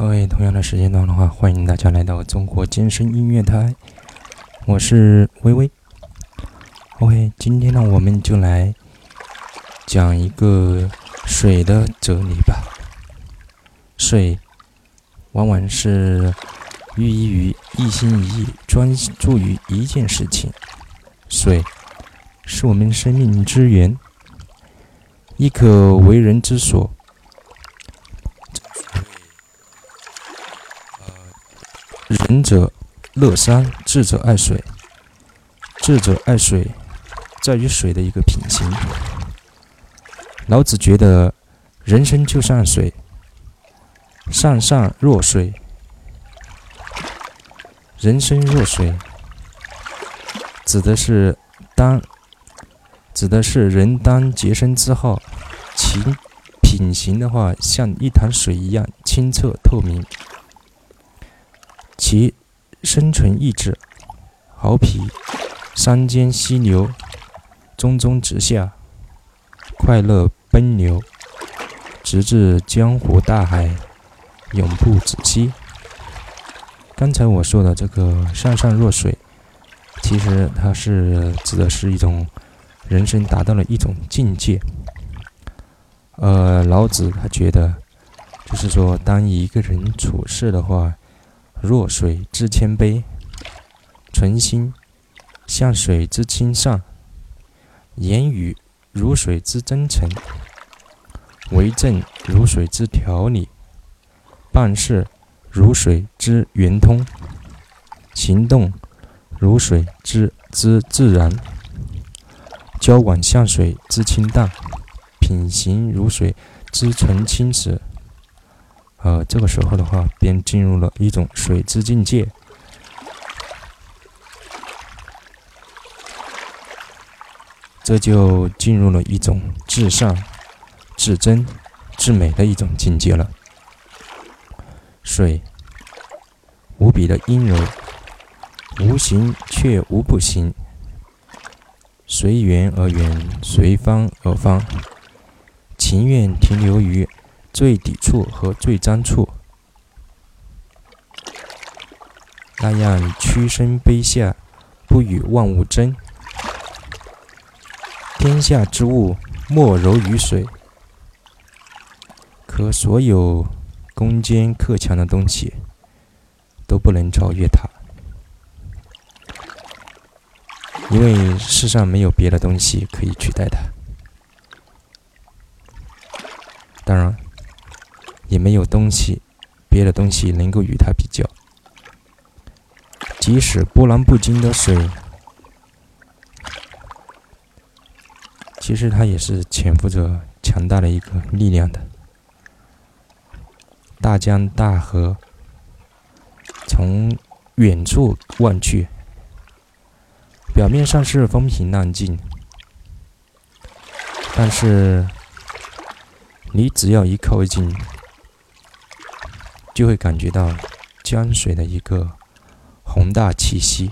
各位同样的时间段的话，欢迎大家来到中国健身音乐台，我是微微。OK，今天呢，我们就来讲一个水的哲理吧。水往往是寓意于一心一意、专注于一件事情。水是我们生命之源，亦可为人之所。仁者乐山，智者爱水。智者爱水，在于水的一个品行。老子觉得，人生就像水，上善若水，人生若水，指的是当，指的是人当洁身自好，其品行的话，像一潭水一样清澈透明。其生存意志，好脾山间溪流，中中直下，快乐奔流，直至江湖大海，永不止息。刚才我说的这个“上善若水”，其实它是指的是一种人生达到了一种境界。呃，老子他觉得，就是说，当一个人处事的话，若水之谦卑，存心像水之清善，言语如水之真诚，为政如水之条理，办事如水之圆通，行动如水之之自然，交往像水之清淡，品行如水之纯清时。呃，这个时候的话，便进入了一种水之境界，这就进入了一种至上、至真、至美的一种境界了。水无比的阴柔，无形却无不行，随缘而缘，随方而方，情愿停留于。最抵触和最脏处，那样屈身卑下，不与万物争。天下之物，莫柔于水。可所有攻坚克强的东西，都不能超越它，因为世上没有别的东西可以取代它。当然。也没有东西，别的东西能够与它比较。即使波澜不惊的水，其实它也是潜伏着强大的一个力量的。大江大河，从远处望去，表面上是风平浪静，但是你只要一靠近，就会感觉到江水的一个宏大气息，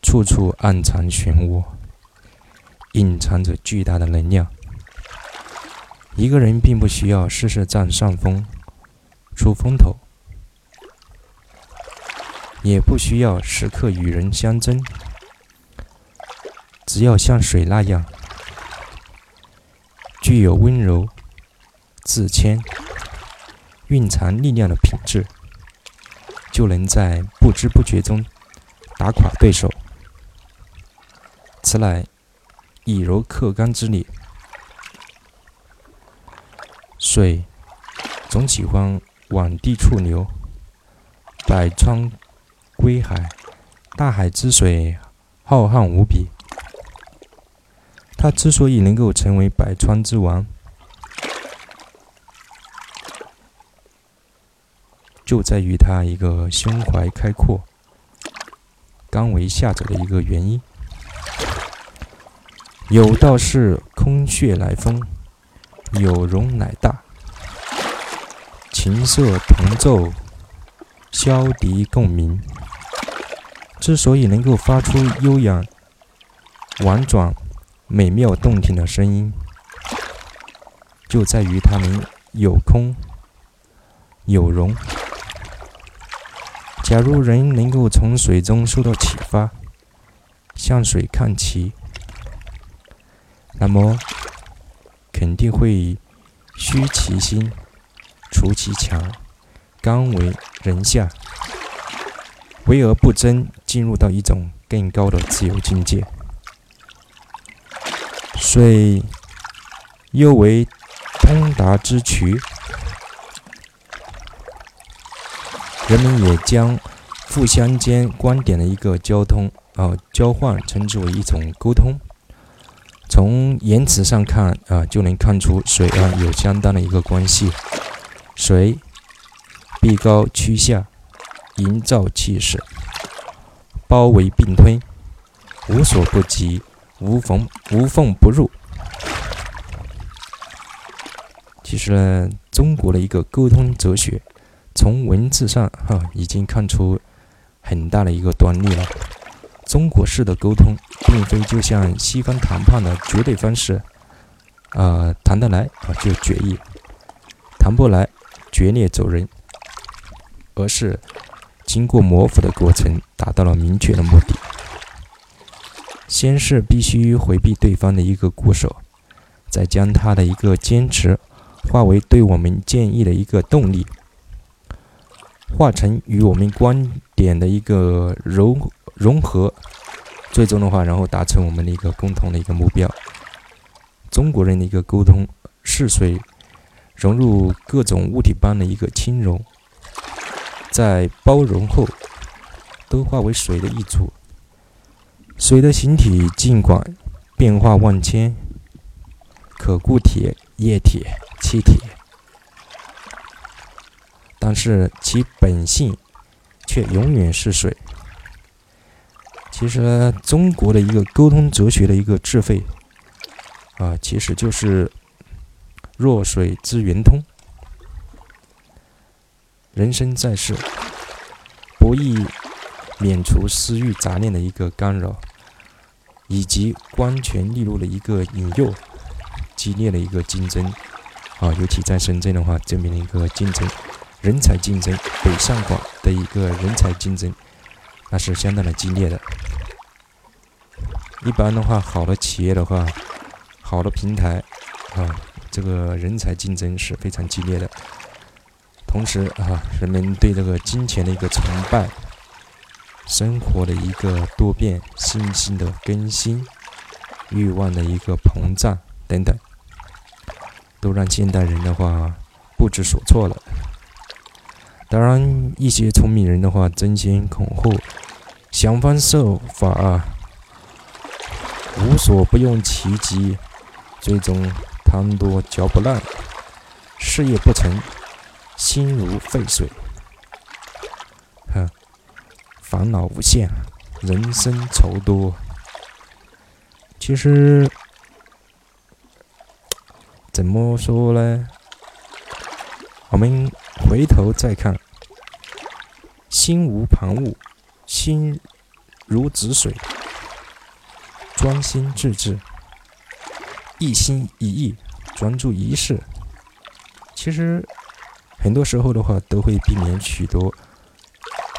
处处暗藏漩涡，隐藏着巨大的能量。一个人并不需要事事占上风、出风头，也不需要时刻与人相争，只要像水那样，具有温柔、自谦。蕴藏力量的品质，就能在不知不觉中打垮对手。此乃以柔克刚之理。水总喜欢往低处流，百川归海。大海之水浩瀚无比，它之所以能够成为百川之王。就在于他一个胸怀开阔、刚为下者的一个原因。有道是空穴来风，有容乃大。琴瑟同奏，箫笛共鸣。之所以能够发出悠扬、婉转、美妙动听的声音，就在于它们有空。有容。假如人能够从水中受到启发，向水看齐，那么肯定会以虚其心，除其强，刚为人下，为而不争，进入到一种更高的自由境界。水又为通达之渠，人们也将互相间观点的一个交通啊交换称之为一种沟通。从言辞上看啊，就能看出水啊有相当的一个关系。水壁高趋下，营造气势，包围并吞，无所不及。无缝无缝不入。其实呢，中国的一个沟通哲学，从文字上哈已经看出很大的一个端倪了。中国式的沟通，并非就像西方谈判的绝对方式，啊，谈得来啊就决议，谈不来决裂走人，而是经过模糊的过程，达到了明确的目的。先是必须回避对方的一个固守，再将他的一个坚持化为对我们建议的一个动力，化成与我们观点的一个融融合，最终的话，然后达成我们的一个共同的一个目标。中国人的一个沟通，是水融入各种物体般的一个轻柔，在包容后，都化为水的一组。水的形体尽管变化万千，可固体、液体、气体，但是其本性却永远是水。其实，中国的一个沟通哲学的一个智慧啊，其实就是弱水之圆通。人生在世，不易。免除私欲杂念的一个干扰，以及官权利禄的一个引诱，激烈的一个竞争啊，尤其在深圳的话，这边的一个竞争，人才竞争，北上广的一个人才竞争，那是相当的激烈的。一般的话，好的企业的话，好的平台啊，这个人才竞争是非常激烈的。同时啊，人们对这个金钱的一个崇拜。生活的一个多变，信息的更新，欲望的一个膨胀等等，都让现代人的话不知所措了。当然，一些聪明人的话争先恐后，想方设法，无所不用其极，最终贪多嚼不烂，事业不成，心如沸水。烦恼无限，人生愁多。其实，怎么说呢？我们回头再看，心无旁骛，心如止水，专心致志，一心一意，专注一事。其实，很多时候的话，都会避免许多。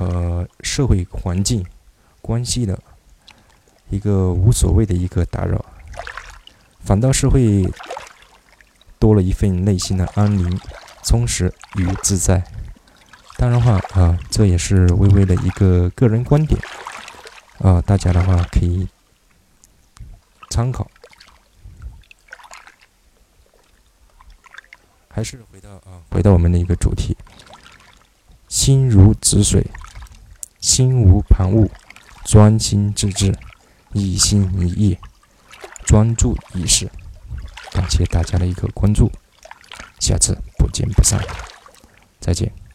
呃，社会环境关系的一个无所谓的一个打扰，反倒是会多了一份内心的安宁、充实与自在。当然话啊，这也是微微的一个个人观点啊，大家的话可以参考。还是回到啊，回到我们的一个主题，心如止水。心无旁骛，专心致志，一心一意，专注一事。感谢大家的一个关注，下次不见不散，再见。